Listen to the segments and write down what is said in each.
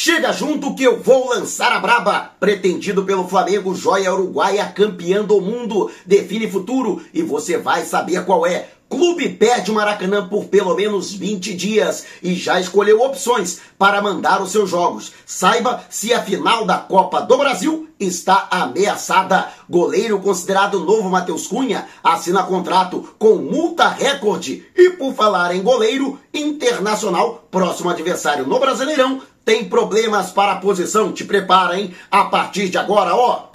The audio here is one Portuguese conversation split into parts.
Chega junto que eu vou lançar a braba. Pretendido pelo Flamengo, joia uruguaia campeã do mundo. Define futuro e você vai saber qual é. Clube perde o Maracanã por pelo menos 20 dias e já escolheu opções para mandar os seus jogos. Saiba se a final da Copa do Brasil está ameaçada. Goleiro considerado novo Matheus Cunha assina contrato com multa recorde. E por falar em goleiro, Internacional, próximo adversário no Brasileirão, tem problemas para a posição. Te prepara, hein? A partir de agora, ó.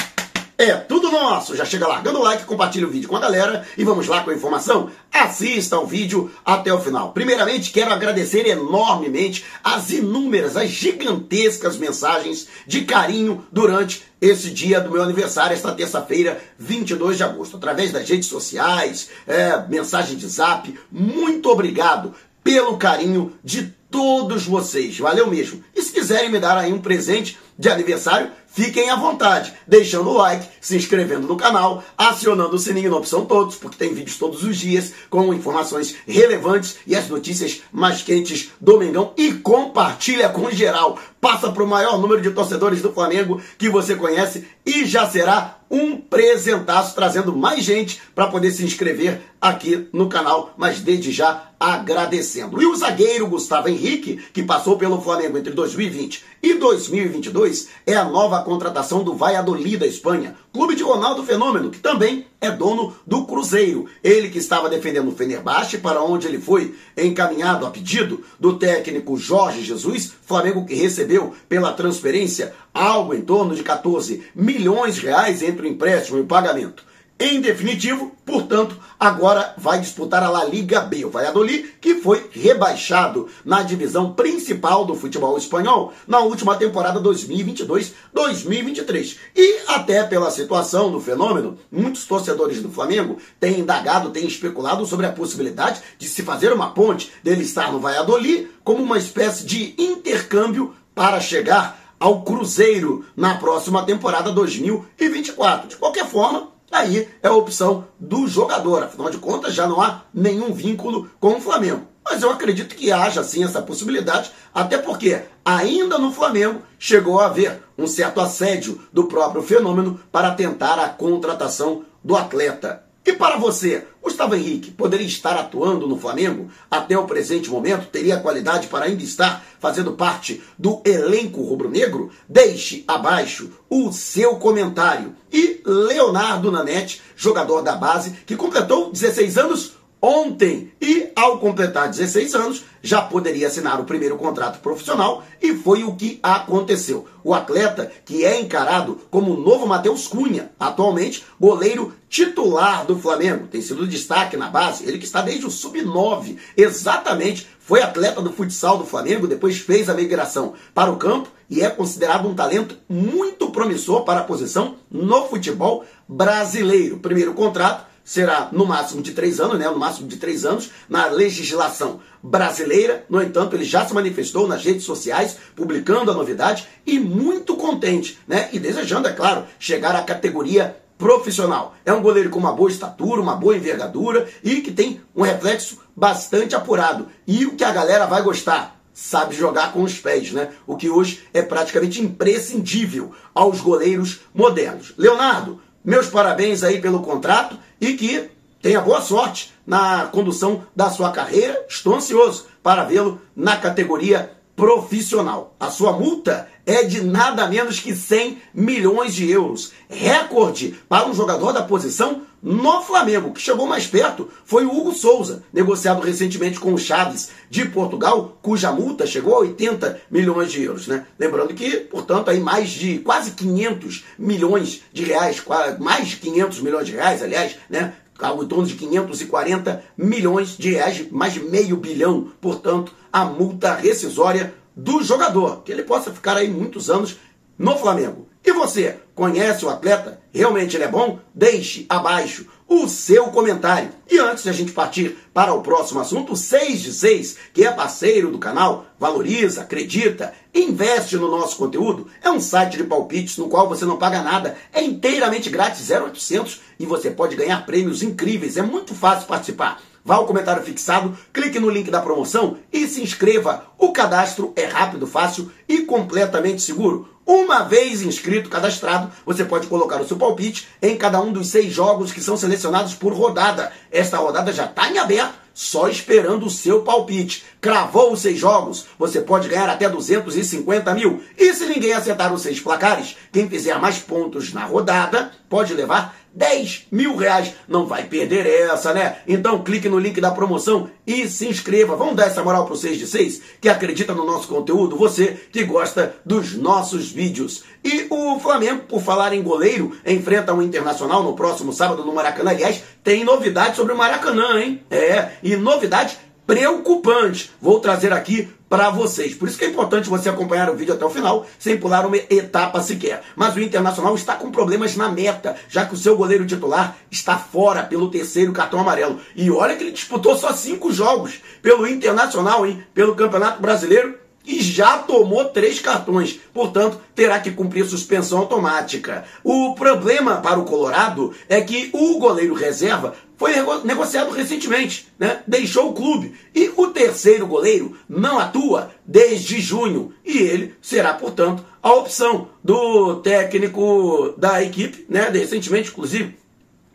É tudo nosso! Já chega largando o like, compartilha o vídeo com a galera e vamos lá com a informação? Assista o vídeo até o final. Primeiramente, quero agradecer enormemente as inúmeras, as gigantescas mensagens de carinho durante esse dia do meu aniversário, esta terça-feira, 22 de agosto. Através das redes sociais, é, mensagem de zap. Muito obrigado pelo carinho de todos vocês. Valeu mesmo. E se quiserem me dar aí um presente de aniversário, Fiquem à vontade, deixando o like, se inscrevendo no canal, acionando o sininho na opção todos, porque tem vídeos todos os dias com informações relevantes e as notícias mais quentes do Mengão e compartilha com geral. Passa para o maior número de torcedores do Flamengo que você conhece e já será um presentaço trazendo mais gente para poder se inscrever aqui no canal, mas desde já agradecendo. E o zagueiro Gustavo Henrique, que passou pelo Flamengo entre 2020 e 2022, é a nova contratação do Valladolid da Espanha, clube de Ronaldo Fenômeno, que também é dono do Cruzeiro. Ele que estava defendendo o Fenerbahçe, para onde ele foi encaminhado a pedido do técnico Jorge Jesus, Flamengo que recebeu pela transferência algo em torno de 14 milhões de reais entre o empréstimo e o pagamento. Em definitivo, portanto, agora vai disputar a La Liga B, o Valladolid, que foi rebaixado na divisão principal do futebol espanhol na última temporada 2022-2023. E até pela situação do fenômeno, muitos torcedores do Flamengo têm indagado, têm especulado sobre a possibilidade de se fazer uma ponte dele estar no Valladolid como uma espécie de intercâmbio para chegar ao Cruzeiro na próxima temporada 2024. De qualquer forma, aí é a opção do jogador. Afinal de contas, já não há nenhum vínculo com o Flamengo. Mas eu acredito que haja sim essa possibilidade, até porque ainda no Flamengo chegou a haver um certo assédio do próprio fenômeno para tentar a contratação do atleta. E para você, Gustavo Henrique poderia estar atuando no Flamengo até o presente momento? Teria qualidade para ainda estar fazendo parte do elenco rubro-negro? Deixe abaixo o seu comentário. E Leonardo Nanete, jogador da base, que completou 16 anos ontem e, ao completar 16 anos, já poderia assinar o primeiro contrato profissional e foi o que aconteceu. O atleta, que é encarado como o novo Matheus Cunha, atualmente goleiro titular do Flamengo, tem sido destaque na base, ele que está desde o sub-9, exatamente, foi atleta do futsal do Flamengo, depois fez a migração para o campo e é considerado um talento muito promissor para a posição no futebol brasileiro. Primeiro contrato será no máximo de três anos, né? No máximo de três anos, na legislação brasileira. No entanto, ele já se manifestou nas redes sociais, publicando a novidade e muito contente, né? E desejando, é claro, chegar à categoria profissional. É um goleiro com uma boa estatura, uma boa envergadura e que tem um reflexo bastante apurado. E o que a galera vai gostar? Sabe jogar com os pés, né? O que hoje é praticamente imprescindível aos goleiros modernos. Leonardo, meus parabéns aí pelo contrato e que tenha boa sorte na condução da sua carreira. Estou ansioso para vê-lo na categoria profissional. A sua multa é de nada menos que 100 milhões de euros. Recorde para um jogador da posição no Flamengo. que chegou mais perto foi o Hugo Souza, negociado recentemente com o Chaves de Portugal, cuja multa chegou a 80 milhões de euros. Né? Lembrando que, portanto, aí mais de quase 500 milhões de reais, mais de 500 milhões de reais, aliás, né? Algo em torno de 540 milhões de reais, mais de meio bilhão, portanto, a multa rescisória do jogador, que ele possa ficar aí muitos anos no Flamengo. E você, conhece o atleta? Realmente ele é bom? Deixe abaixo o seu comentário. E antes de a gente partir para o próximo assunto, o 6 de 6, que é parceiro do canal, valoriza, acredita, investe no nosso conteúdo, é um site de palpites no qual você não paga nada, é inteiramente grátis, 0800 e você pode ganhar prêmios incríveis, é muito fácil participar. Vá ao comentário fixado, clique no link da promoção e se inscreva. O cadastro é rápido, fácil e completamente seguro. Uma vez inscrito, cadastrado, você pode colocar o seu palpite em cada um dos seis jogos que são selecionados por rodada. Esta rodada já está em aberto, só esperando o seu palpite. Cravou os seis jogos, você pode ganhar até 250 mil. E se ninguém acertar os seis placares, quem fizer mais pontos na rodada pode levar 10 mil reais. Não vai perder essa, né? Então clique no link da promoção e se inscreva. Vamos dar essa moral pro 6 de 6 que acredita no nosso conteúdo, você que gosta dos nossos vídeos. E o Flamengo, por falar em goleiro, enfrenta o um Internacional no próximo sábado no Maracanã. Aliás, tem novidade sobre o Maracanã, hein? É, e novidade preocupante. Vou trazer aqui para vocês. Por isso que é importante você acompanhar o vídeo até o final, sem pular uma etapa sequer. Mas o Internacional está com problemas na meta, já que o seu goleiro titular está fora pelo terceiro cartão amarelo. E olha que ele disputou só cinco jogos pelo Internacional, hein? Pelo Campeonato Brasileiro e já tomou três cartões, portanto, terá que cumprir suspensão automática. O problema para o Colorado é que o goleiro reserva foi negociado recentemente, né? deixou o clube. E o terceiro goleiro não atua desde junho. E ele será, portanto, a opção do técnico da equipe, né? recentemente, inclusive,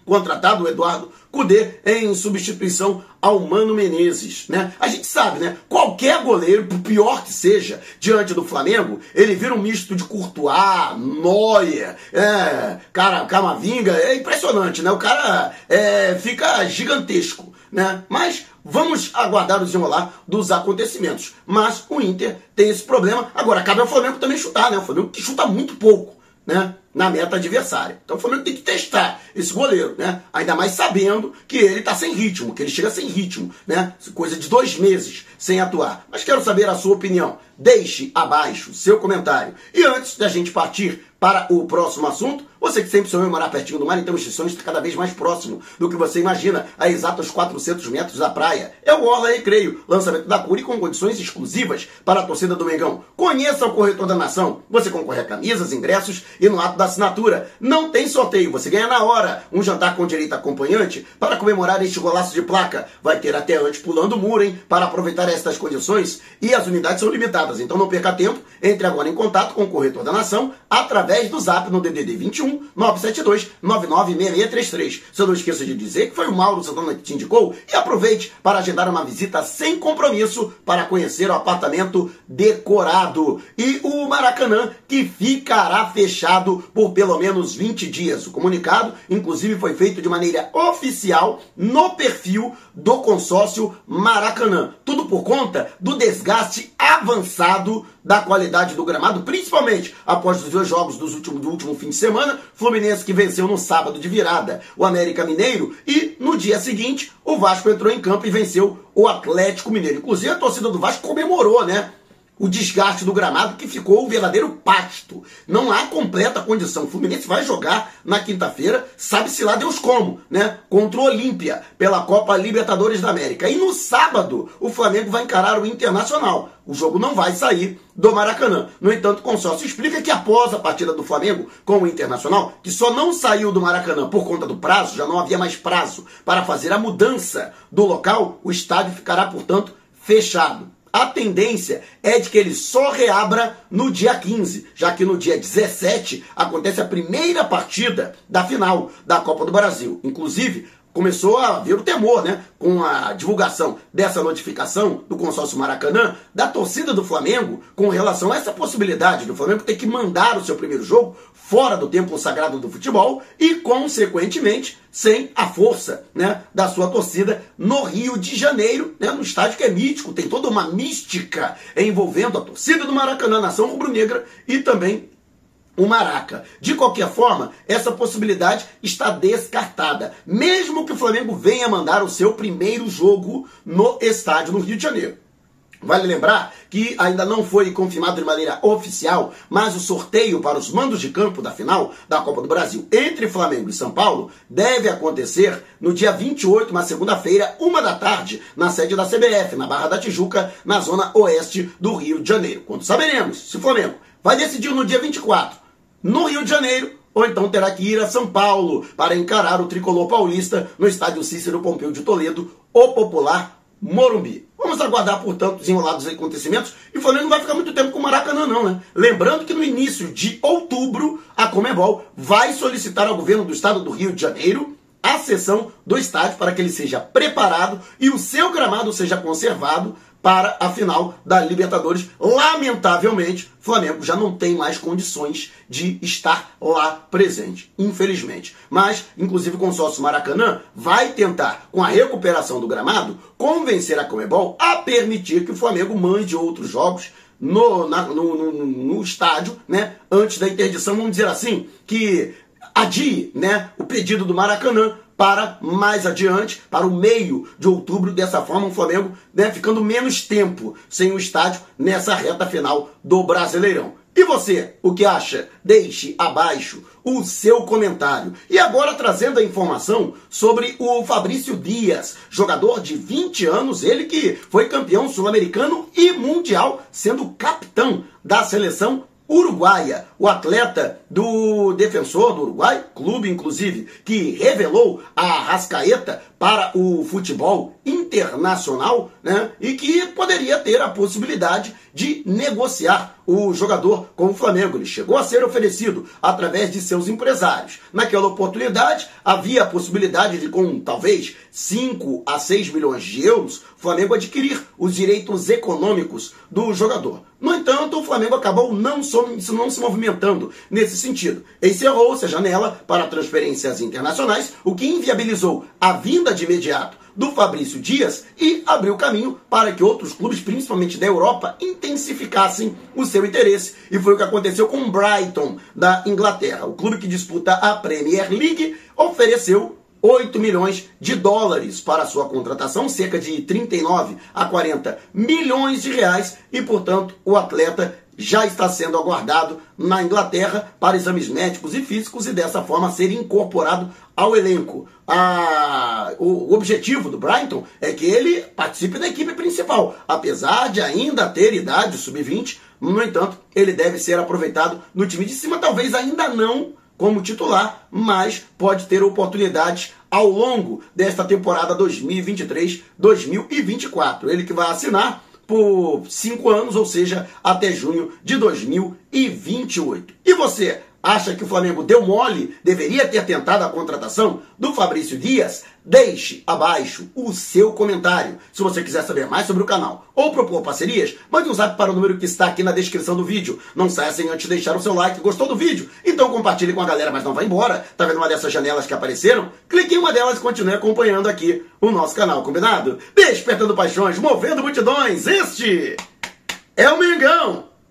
contratado o Eduardo Cudê em substituição ao Mano Menezes, né? A gente sabe, né? Qualquer goleiro, por pior que seja, diante do Flamengo, ele vira um misto de Courtois, Neuer, é, cara, Camavinga, é impressionante, né? O cara é, fica gigantesco, né? Mas vamos aguardar o desenrolar dos acontecimentos. Mas o Inter tem esse problema. Agora, cabe ao Flamengo também chutar, né? O Flamengo que chuta muito pouco, né? Na meta adversária. Então o Flamengo tem que testar esse goleiro, né? Ainda mais sabendo que ele está sem ritmo, que ele chega sem ritmo, né? Coisa de dois meses sem atuar. Mas quero saber a sua opinião. Deixe abaixo seu comentário. E antes da gente partir para o próximo assunto, você que sempre sonhou morar pertinho do mar, então Instituições está cada vez mais próximo do que você imagina, a exatos 400 metros da praia. É o Orla Recreio, lançamento da Curi com condições exclusivas para a torcida do Mengão. Conheça o corretor da nação. Você concorre a camisas, ingressos e no ato da assinatura. Não tem sorteio, você ganha na hora um jantar com direito acompanhante para comemorar este golaço de placa. Vai ter até antes pulando o muro, hein? Para aproveitar estas condições e as unidades são limitadas. Então não perca tempo, entre agora em contato com o corretor da nação através do zap no DDD 21 972 996633. Só não esqueça de dizer que foi o Mauro Santana que te indicou e aproveite para agendar uma visita sem compromisso para conhecer o apartamento decorado e o Maracanã que ficará fechado por pelo menos 20 dias. O comunicado, inclusive, foi feito de maneira oficial no perfil do consórcio Maracanã. Tudo por conta do desgaste avançado da qualidade do gramado, principalmente após os dois jogos dos últimos, do último fim de semana. Fluminense que venceu no sábado de virada o América Mineiro e no dia seguinte o Vasco entrou em campo e venceu o Atlético Mineiro. Inclusive a torcida do Vasco comemorou, né? O desgaste do gramado que ficou o verdadeiro pasto. Não há completa condição. O Fluminense vai jogar na quinta-feira, sabe-se lá Deus como, né? Contra o Olímpia, pela Copa Libertadores da América. E no sábado, o Flamengo vai encarar o Internacional. O jogo não vai sair do Maracanã. No entanto, o consórcio explica que após a partida do Flamengo com o Internacional, que só não saiu do Maracanã por conta do prazo, já não havia mais prazo para fazer a mudança do local, o estádio ficará, portanto, fechado a tendência é de que ele só reabra no dia 15, já que no dia 17 acontece a primeira partida da final da Copa do Brasil. Inclusive, começou a haver o temor, né? Com a divulgação dessa notificação do consórcio Maracanã, da torcida do Flamengo, com relação a essa possibilidade do Flamengo ter que mandar o seu primeiro jogo fora do templo sagrado do futebol e, consequentemente, sem a força né, da sua torcida no Rio de Janeiro, né, no estádio que é mítico, tem toda uma mística envolvendo a torcida do Maracanã, nação rubro-negra e também o Maraca. De qualquer forma, essa possibilidade está descartada, mesmo que o Flamengo venha mandar o seu primeiro jogo no estádio no Rio de Janeiro. Vale lembrar que ainda não foi confirmado de maneira oficial, mas o sorteio para os mandos de campo da final da Copa do Brasil entre Flamengo e São Paulo deve acontecer no dia 28, uma segunda-feira, uma da tarde, na sede da CBF, na Barra da Tijuca, na zona oeste do Rio de Janeiro. Quando saberemos se o Flamengo vai decidir no dia 24 no Rio de Janeiro ou então terá que ir a São Paulo para encarar o tricolor paulista no estádio Cícero Pompeu de Toledo, o popular Morumbi. Vamos aguardar, portanto, os enrolados acontecimentos. E o Flamengo não vai ficar muito tempo com o Maracanã, não, né? Lembrando que no início de outubro, a Comebol vai solicitar ao governo do estado do Rio de Janeiro a sessão do estádio para que ele seja preparado e o seu gramado seja conservado para a final da Libertadores. Lamentavelmente, o Flamengo já não tem mais condições de estar lá presente, infelizmente. Mas, inclusive, o consórcio Maracanã vai tentar, com a recuperação do gramado, convencer a Comebol a permitir que o Flamengo mande outros jogos no, na, no, no, no, estádio, né? Antes da interdição, vamos dizer assim, que adie né, o pedido do Maracanã para mais adiante, para o meio de outubro. Dessa forma, o Flamengo né, ficando menos tempo sem o estádio nessa reta final do Brasileirão. E você, o que acha? Deixe abaixo o seu comentário. E agora trazendo a informação sobre o Fabrício Dias, jogador de 20 anos, ele que foi campeão sul-americano e mundial, sendo capitão da seleção uruguaia, o atleta do defensor do Uruguai, clube inclusive, que revelou a Rascaeta para o futebol internacional, né? E que poderia ter a possibilidade de negociar o jogador com o Flamengo. Ele chegou a ser oferecido através de seus empresários. Naquela oportunidade, havia a possibilidade de, com talvez 5 a 6 milhões de euros, o Flamengo adquirir os direitos econômicos do jogador. No entanto, o Flamengo acabou não, não se movimentando nesse sentido. Encerrou-se a janela para transferências internacionais, o que inviabilizou a vinda de imediato do Fabrício Dias e abriu caminho para que outros clubes, principalmente da Europa, intensificassem o seu interesse. E foi o que aconteceu com o Brighton, da Inglaterra. O clube que disputa a Premier League ofereceu 8 milhões de dólares para sua contratação, cerca de 39 a 40 milhões de reais, e portanto o atleta já está sendo aguardado na Inglaterra para exames médicos e físicos e dessa forma ser incorporado ao elenco. A, o, o, objetivo do Brighton é que ele participe da equipe principal, apesar de ainda ter idade sub-20, no entanto, ele deve ser aproveitado no time de cima, talvez ainda não como titular, mas pode ter oportunidades ao longo desta temporada 2023-2024. Ele que vai assinar por cinco anos, ou seja, até junho de 2028. E você acha que o Flamengo deu mole, deveria ter tentado a contratação do Fabrício Dias? Deixe abaixo o seu comentário. Se você quiser saber mais sobre o canal ou propor parcerias, mande um zap para o número que está aqui na descrição do vídeo. Não saia sem antes deixar o seu like. Gostou do vídeo? Então compartilhe com a galera, mas não vá embora. Tá vendo uma dessas janelas que apareceram? Clique em uma delas e continue acompanhando aqui o nosso canal, combinado? Despertando paixões, movendo multidões. Este é o Mengão!